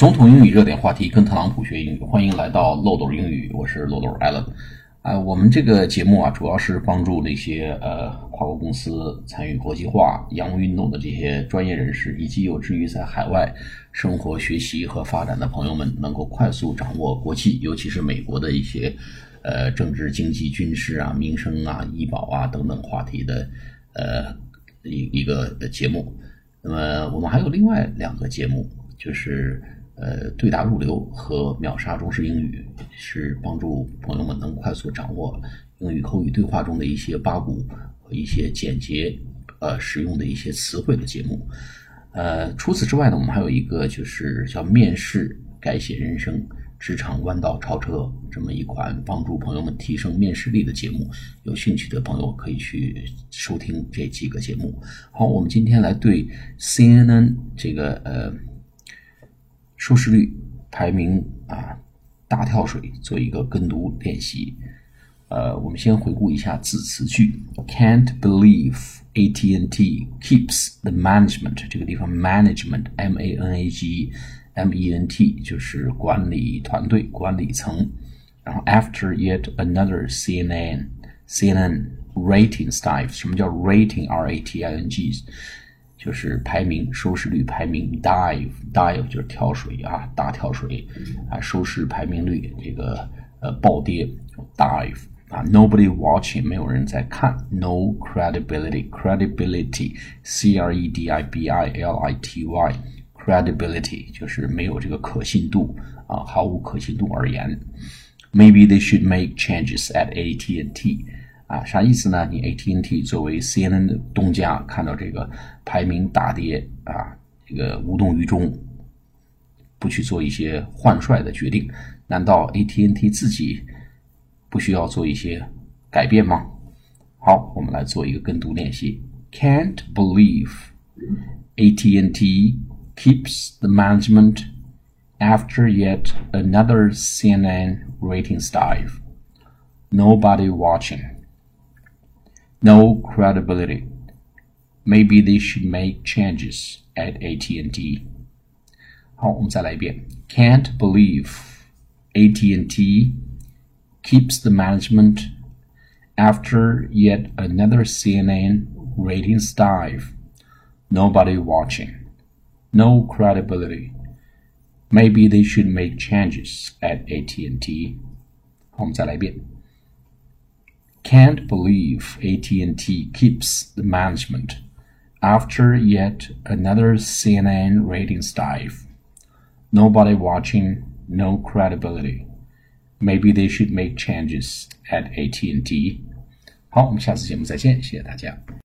总统英语热点话题，跟特朗普学英语，欢迎来到漏斗英语，我是漏斗 Allen。啊，我们这个节目啊，主要是帮助那些呃跨国公司参与国际化、洋务运动的这些专业人士，以及有志于在海外生活、学习和发展的朋友们，能够快速掌握国际，尤其是美国的一些呃政治、经济、军事啊、民生啊、医保啊等等话题的呃一一个节目。那么我们还有另外两个节目，就是呃对答入流和秒杀中式英语，是帮助朋友们能快速掌握英语口语对话中的一些八股和一些简洁呃实用的一些词汇的节目。呃，除此之外呢，我们还有一个就是叫面试改写人生。职场弯道超车这么一款帮助朋友们提升面试力的节目，有兴趣的朋友可以去收听这几个节目。好，我们今天来对 CNN 这个呃收视率排名啊大跳水做一个跟读练习。呃，我们先回顾一下字词句：Can't believe AT&T keeps the management 这个地方 management M A N A G。MENT 就是管理团队、管理层。然后 after yet another CNN CNN rating dive，什么叫 rating R-A-T-I-N-G S？就是排名收视率排名 dive dive 就是跳水啊，大跳水啊，收视排名率这个呃暴跌 dive 啊，nobody watching 没有人在看，no credibility credibility C R E D I B I L I T Y credibility 就是没有这个可信度啊，毫无可信度而言。Maybe they should make changes at AT&T 啊，啥意思呢？你 AT&T 作为 CNN 的东家，看到这个排名大跌啊，这个无动于衷，不去做一些换帅的决定，难道 AT&T 自己不需要做一些改变吗？好，我们来做一个跟读练习。Can't believe AT&T keeps the management after yet another CNN ratings dive. Nobody watching. No credibility. Maybe they should make changes at AT&T. 好，我们再来一遍。Can't believe AT&T keeps the management after yet another CNN ratings dive. Nobody watching no credibility. Maybe they should make changes at AT&T. 我们再来一遍. Can't believe AT&T keeps the management after yet another CNN ratings dive. Nobody watching, no credibility. Maybe they should make changes at AT&T. 好，我们下次节目再见，谢谢大家。